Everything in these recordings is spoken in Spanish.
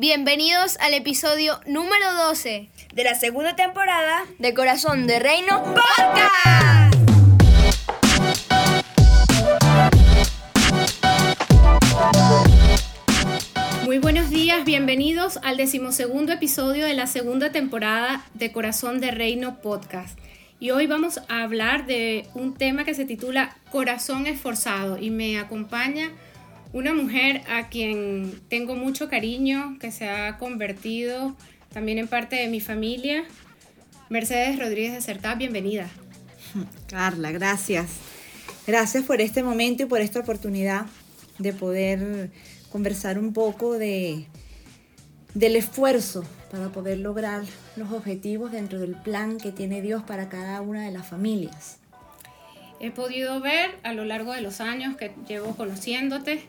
Bienvenidos al episodio número 12 de la segunda temporada de Corazón de Reino Podcast. Muy buenos días, bienvenidos al decimosegundo episodio de la segunda temporada de Corazón de Reino Podcast. Y hoy vamos a hablar de un tema que se titula Corazón esforzado y me acompaña una mujer a quien tengo mucho cariño, que se ha convertido también en parte de mi familia. Mercedes Rodríguez de Certaz, bienvenida. Carla, gracias. Gracias por este momento y por esta oportunidad de poder conversar un poco de, del esfuerzo para poder lograr los objetivos dentro del plan que tiene Dios para cada una de las familias. He podido ver a lo largo de los años que llevo conociéndote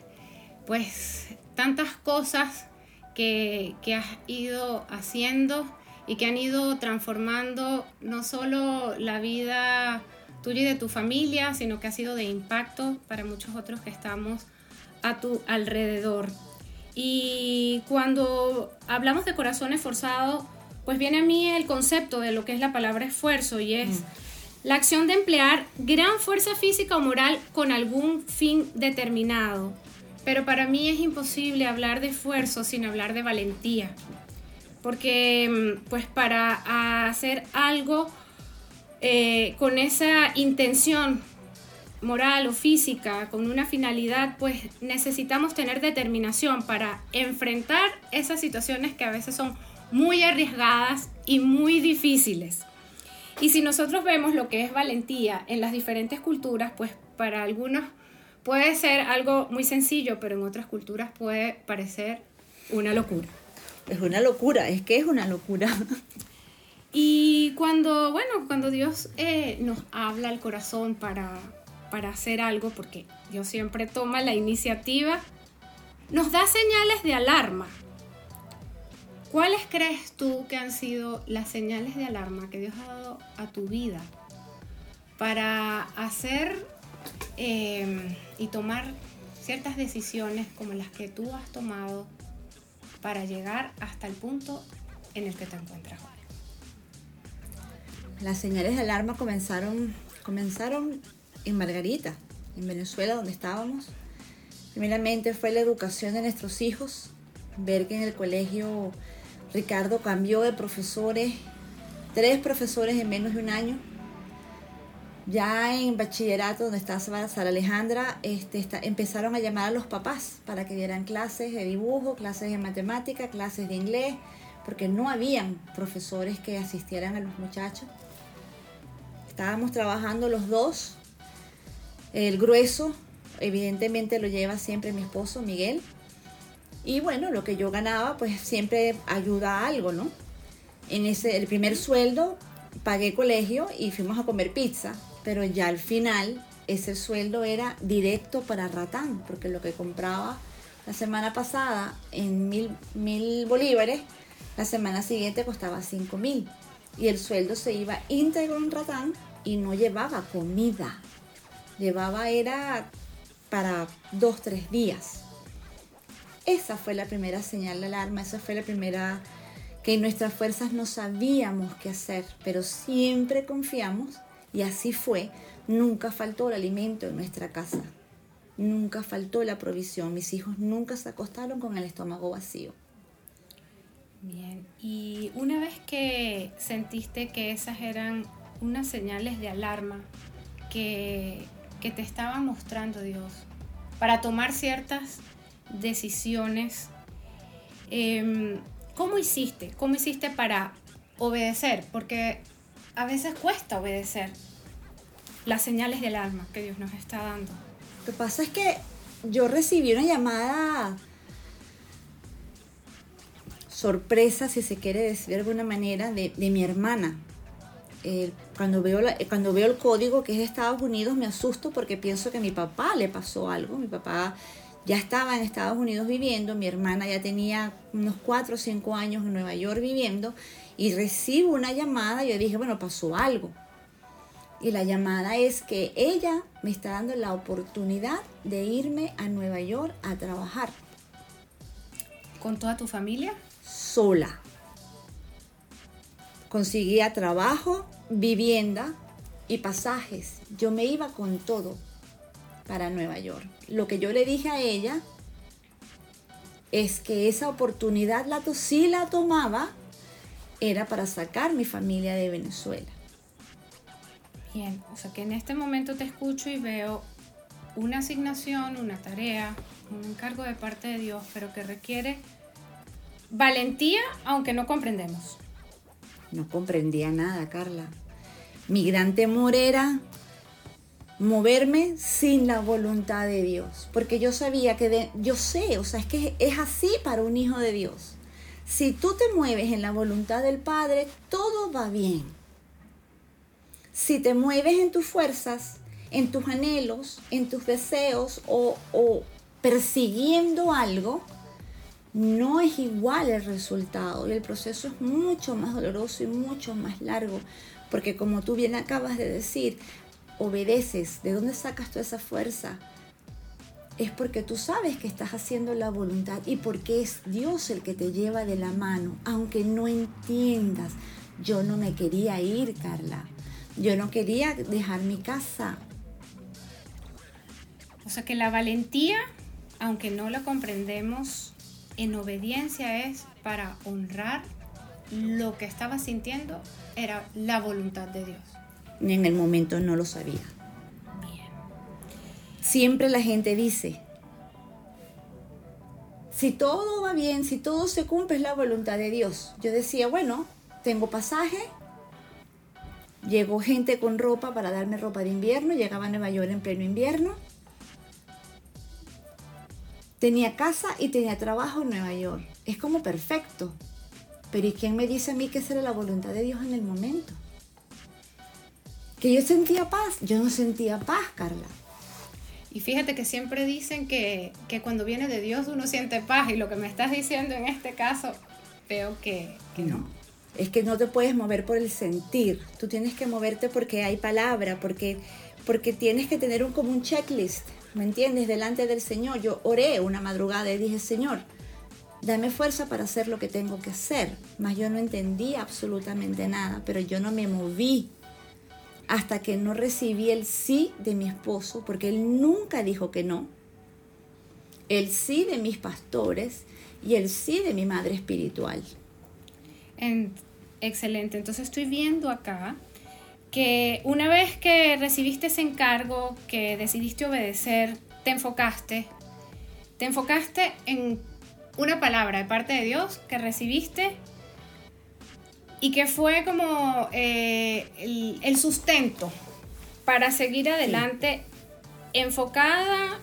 pues tantas cosas que, has ido haciendo y que han ido transformando no solo la vida tuya y de tu familia, sino que ha sido de impacto para muchos otros que estamos a tu alrededor. Y cuando hablamos de corazón esforzado, pues viene a mí el concepto de lo que es la palabra esfuerzo y es mm. la acción de emplear gran fuerza física o moral con algún fin determinado pero para mí es imposible hablar de esfuerzo sin hablar de valentía. Porque mm, pues para hacer algo eh, con esa intención moral o física, con una finalidad, pues necesitamos tener determinación para enfrentar esas situaciones que a veces son muy arriesgadas y muy difíciles. Y si nosotros vemos lo que es valentía en las diferentes culturas, pues para algunos puede ser algo muy sencillo, pero en otras culturas puede parecer una locura. Es una locura, es que es una locura. Y cuando, bueno, cuando Dios eh, nos habla al corazón para, para hacer algo, porque Dios siempre toma la iniciativa, nos da señales de alarma. ¿Cuáles crees tú que han sido las señales de alarma que Dios ha dado a tu vida para hacer Em, y tomar ciertas decisiones como las que tú has tomado para llegar hasta el punto en el que te encuentras. Las señales de alarma comenzaron, comenzaron en Margarita, en Venezuela, donde estábamos. Primeramente fue la educación de nuestros hijos, ver que en el colegio Ricardo cambió de profesores, tres profesores en menos de un año, ya en bachillerato, donde estaba Sara Alejandra, este, empezaron a llamar a los papás para que dieran clases de dibujo, clases de matemática, clases de inglés, porque no habían profesores que asistieran a los muchachos. Estábamos trabajando los dos. El grueso, evidentemente, lo lleva siempre mi esposo, Miguel. Y bueno, lo que yo ganaba, pues siempre ayuda a algo, ¿no? En ese, el primer sueldo pagué colegio y fuimos a comer pizza pero ya al final ese sueldo era directo para Ratán, porque lo que compraba la semana pasada en mil, mil bolívares, la semana siguiente costaba cinco mil. Y el sueldo se iba íntegro en Ratán y no llevaba comida. Llevaba era para dos, tres días. Esa fue la primera señal de alarma, esa fue la primera que en nuestras fuerzas no sabíamos qué hacer, pero siempre confiamos y así fue. Nunca faltó el alimento en nuestra casa. Nunca faltó la provisión. Mis hijos nunca se acostaron con el estómago vacío. Bien, y una vez que sentiste que esas eran unas señales de alarma que, te estaba mostrando Dios para tomar ciertas decisiones, em, ¿cómo hiciste? ¿Cómo hiciste para obedecer? Porque a veces cuesta obedecer las señales del alma que Dios nos está dando. Lo que pasa es que yo recibí una llamada sorpresa, si se quiere decir de alguna manera, de, mi hermana. cuando, veo cuando veo el código que es de Estados Unidos me asusto porque pienso que a mi papá le pasó algo. Mi papá ya estaba en Estados Unidos viviendo, mi hermana ya tenía unos 4 o 5 años en Nueva York viviendo y recibo una llamada y yo dije, bueno, pasó algo. Y la llamada es que ella me está dando la oportunidad de irme a Nueva York a trabajar. ¿Con toda tu familia? Sola. Conseguía trabajo, vivienda y pasajes. Yo me iba con todo para Nueva York. Lo que yo le dije a ella es que esa oportunidad la sí la tomaba era para sacar mi familia de Venezuela. Bien, o sea que en este momento te escucho y veo una asignación, una tarea, un encargo de parte de Dios, pero que requiere valentía, aunque no comprendemos. No comprendía nada, Carla. Mi gran temor era moverme sin la voluntad de Dios, porque yo sabía que de- yo sé, o sea, es que es así para un hijo de Dios. Si tú te mueves en la voluntad del Padre, todo va bien. Si te mueves en tus fuerzas, en tus anhelos, en tus deseos o, persiguiendo algo, no es igual el resultado y el proceso es mucho más doloroso y mucho más largo, porque como tú bien acabas de decir, obedeces, ¿de dónde sacas toda esa fuerza? Es porque tú sabes que estás haciendo la voluntad y porque es Dios el que te lleva de la mano, aunque no entiendas. Yo no me quería ir, Carla. Yo no quería dejar mi casa. O sea que la valentía, aunque no la comprendemos, en obediencia es para honrar lo que estaba sintiendo, era la voluntad de Dios. En el momento no lo sabía. Siempre la gente dice, si todo va bien, si todo se cumple, es la voluntad de Dios. Yo decía, bueno, tengo pasaje, llegó gente con ropa para darme ropa de invierno, llegaba a Nueva York en pleno invierno. Tenía casa y tenía trabajo en Nueva York. Es como perfecto. Pero ¿y quién me dice a mí que esa era la voluntad de Dios en el momento? Que yo sentía paz. Yo no sentía paz, Carla. Y fíjate que siempre dicen que, que cuando viene de Dios uno siente paz y lo que me estás diciendo en este caso veo que, que no. Es que no te puedes mover por el sentir. Tú tienes que moverte porque hay palabra, porque, porque tienes que tener un, como un checklist, ¿me entiendes? Delante del Señor. Yo oré una madrugada y dije, Señor, dame fuerza para hacer lo que tengo que hacer. Mas yo no entendía absolutamente nada, pero yo no me moví hasta que no recibí el sí de mi esposo, porque él nunca dijo que no. El sí de mis pastores y el sí de mi madre espiritual. En- excelente, entonces estoy viendo acá que una vez que recibiste ese encargo, que decidiste obedecer, te enfocaste, te enfocaste en una palabra de parte de Dios que recibiste y que fue como eh, el, el sustento para seguir adelante enfocada,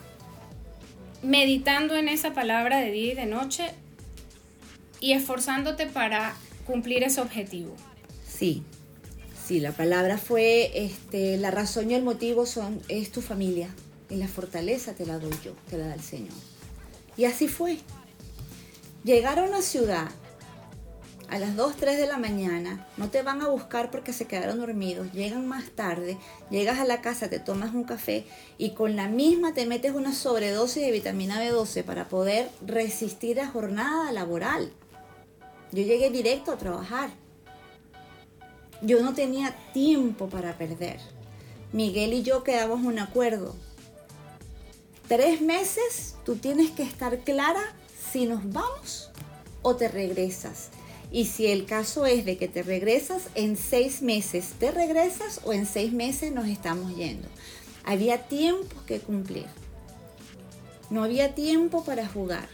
meditando en esa palabra de día y de noche y esforzándote para cumplir ese objetivo. Sí, sí, la palabra fue, este, la razón y el motivo son, es tu familia. Y la fortaleza te la doy yo, te la da el Señor. Y así fue. Llegar a una ciudad a las 2, 3 de la mañana, no te van a buscar porque se quedaron dormidos, llegan más tarde, llegas a la casa, te tomas un café y con la misma te metes una sobredosis de vitamina B12 para poder resistir la jornada laboral. Yo llegué directo a trabajar. Yo no tenía tiempo para perder. Miguel y yo quedamos un acuerdo. Tres meses tú tienes que estar clara si nos vamos o te regresas. Y si el caso es de que te regresas, en seis meses te regresas o en seis meses nos estamos yendo. Había tiempo que cumplir. No había tiempo para jugar.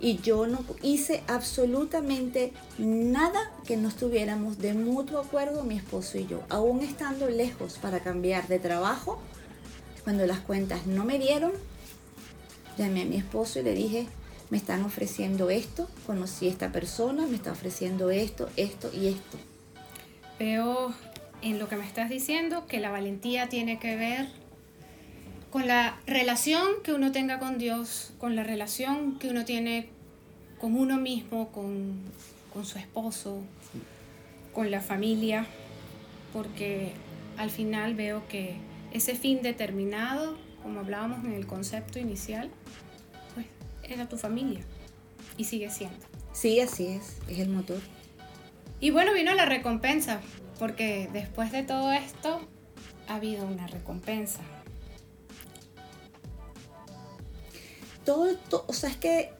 Y yo no hice absolutamente nada que no estuviéramos de mutuo acuerdo mi esposo y yo. Aún estando lejos para cambiar de trabajo, cuando las cuentas no me dieron, llamé a mi esposo y le dije, me están ofreciendo esto, conocí a esta persona, me está ofreciendo esto, esto y esto. Veo en lo que me estás diciendo que la valentía tiene que ver con la relación que uno tenga con Dios, con la relación que uno tiene con uno mismo, con, con su esposo, con la familia, porque al final veo que ese fin determinado, como hablábamos en el concepto inicial, era tu familia. y sigue siendo. Sí, así es, es el motor. Y bueno, vino la recompensa, porque después de todo esto ha habido una recompensa. Todo, to- o sea, es que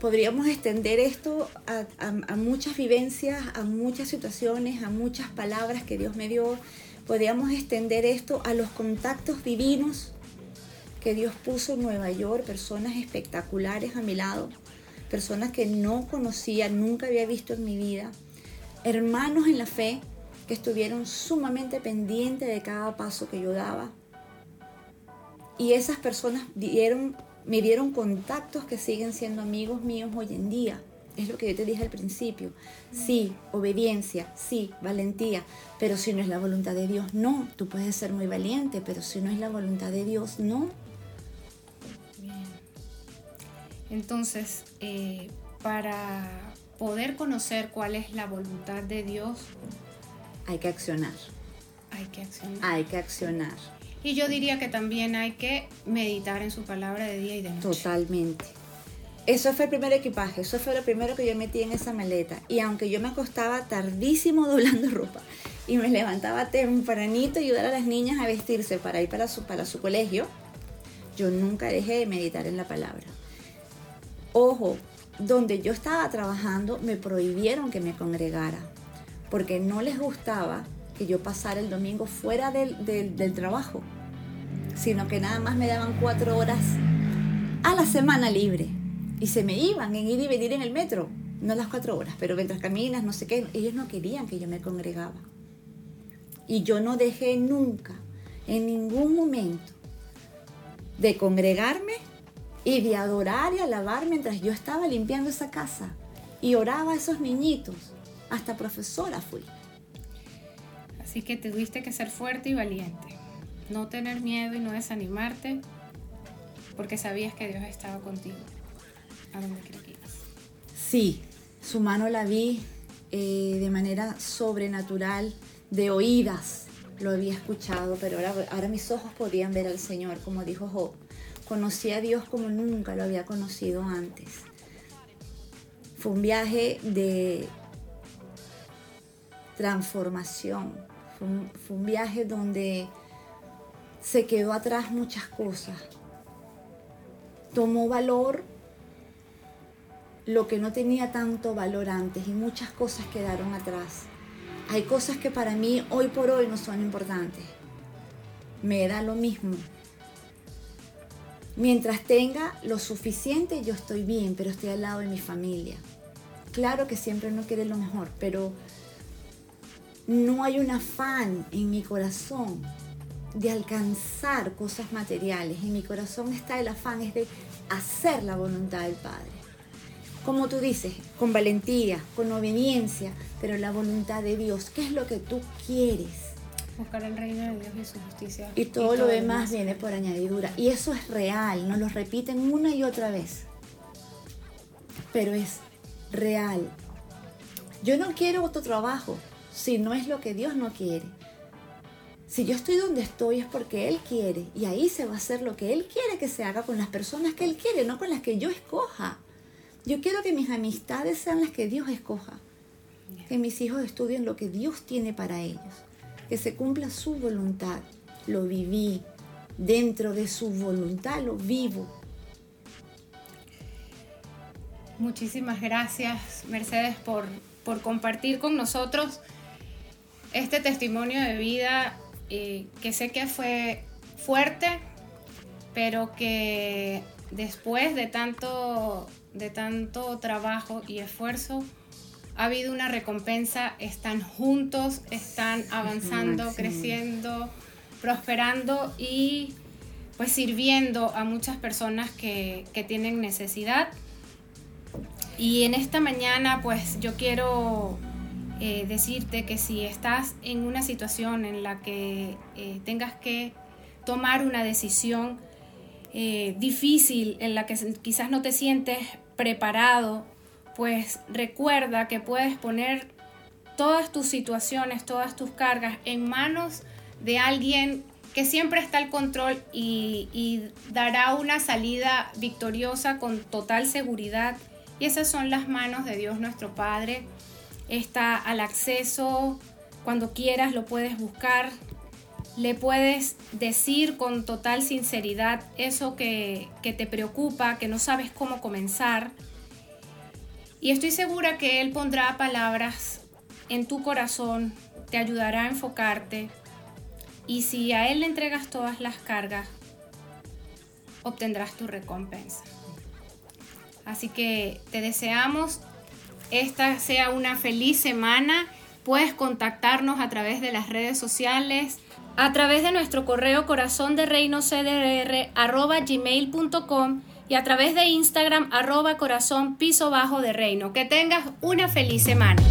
podríamos extender esto a, a- a muchas vivencias, a muchas situaciones, a muchas palabras que Dios me dio. Podríamos extender esto a los contactos divinos que Dios puso en Nueva York, personas espectaculares a mi lado, personas que no conocía, nunca había visto en mi vida, hermanos en la fe que estuvieron sumamente pendientes de cada paso que yo daba. Y esas personas me dieron contactos que siguen siendo amigos míos hoy en día. Es lo que yo te dije al principio. Sí, obediencia, sí, valentía. Pero si no es la voluntad de Dios, no. Tú puedes ser muy valiente, pero si no es la voluntad de Dios, no. Entonces, eh, para poder conocer cuál es la voluntad de Dios, Hay que accionar. hay que accionar. Hay que accionar. Y yo diría que también hay que meditar en su palabra de día y de noche. Totalmente. Eso fue el primer equipaje, eso fue lo primero que yo metí en esa maleta. Y aunque yo me acostaba tardísimo doblando ropa y me levantaba tempranito a ayudar a las niñas a vestirse para ir para su, para su colegio, yo nunca dejé de meditar en la palabra. Ojo, donde yo estaba trabajando me prohibieron que me congregara porque no les gustaba que yo pasara el domingo fuera del, del- trabajo, sino que nada más me daban cuatro horas a la semana libre y se me iban en ir y venir en el metro, no las cuatro horas, pero mientras caminas, no sé qué, ellos no querían que yo me congregaba. Y yo no dejé nunca, en ningún momento, de congregarme y de adorar y alabar mientras yo estaba limpiando esa casa y oraba a esos niñitos. Hasta profesora fui. Así que tuviste que ser fuerte y valiente. No tener miedo y no desanimarte, porque sabías que Dios estaba contigo. A donde quiera que ibas. Sí, su mano la vi eh, de manera sobrenatural, de oídas. Lo había escuchado, pero ahora, ahora mis ojos podían ver al Señor, como dijo Job. Conocí a Dios como nunca lo había conocido antes. Fue un viaje de transformación. Fue un, viaje donde se quedó atrás muchas cosas. Tomó valor lo que no tenía tanto valor antes y muchas cosas quedaron atrás. Hay cosas que para mí hoy por hoy no son importantes. Me da lo mismo. Mientras tenga lo suficiente, yo estoy bien, pero estoy al lado de mi familia. Claro que siempre uno quiere lo mejor, pero no hay un afán en mi corazón de alcanzar cosas materiales. En mi corazón está el afán es de hacer la voluntad del Padre como tú dices, con valentía, con obediencia, pero la voluntad de Dios, ¿qué es lo que tú quieres? Buscar el reino de Dios y su justicia. Y todo lo demás viene por añadidura. Y eso es real, nos lo repiten una y otra vez. Pero es real. Yo no quiero otro trabajo si no es lo que Dios no quiere. Si yo estoy donde estoy es porque Él quiere y ahí se va a hacer lo que Él quiere que se haga con las personas que Él quiere, no con las que yo escoja. Yo quiero que mis amistades sean las que Dios escoja. Que mis hijos estudien lo que Dios tiene para ellos. Que se cumpla su voluntad. Lo viví. Dentro de su voluntad lo vivo. Muchísimas gracias, Mercedes, por, por compartir con nosotros este testimonio de vida eh, que sé que fue fuerte, pero que después de tanto, de tanto trabajo y esfuerzo, ha habido una recompensa, están juntos, están avanzando, creciendo, prosperando y pues sirviendo a muchas personas que, que tienen necesidad. Y en esta mañana pues yo quiero eh, decirte que si estás en una situación en la que eh, tengas que tomar una decisión eh, difícil, en la que quizás no te sientes preparado, pues recuerda que puedes poner todas tus situaciones, todas tus cargas en manos de alguien que siempre está al control y, dará una salida victoriosa con total seguridad. Y esas son las manos de Dios nuestro Padre. Está al acceso, cuando quieras lo puedes buscar, le puedes decir con total sinceridad eso que, te preocupa, que no sabes cómo comenzar. Y estoy segura que Él pondrá palabras en tu corazón, te ayudará a enfocarte. Y si a Él le entregas todas las cargas, obtendrás tu recompensa. Así que te deseamos esta sea una feliz semana. Puedes contactarnos a través de las redes sociales, a través de nuestro correo corazón de reino gmail.com y a través de Instagram arroba corazón piso bajo de reino. Que tengas una feliz semana.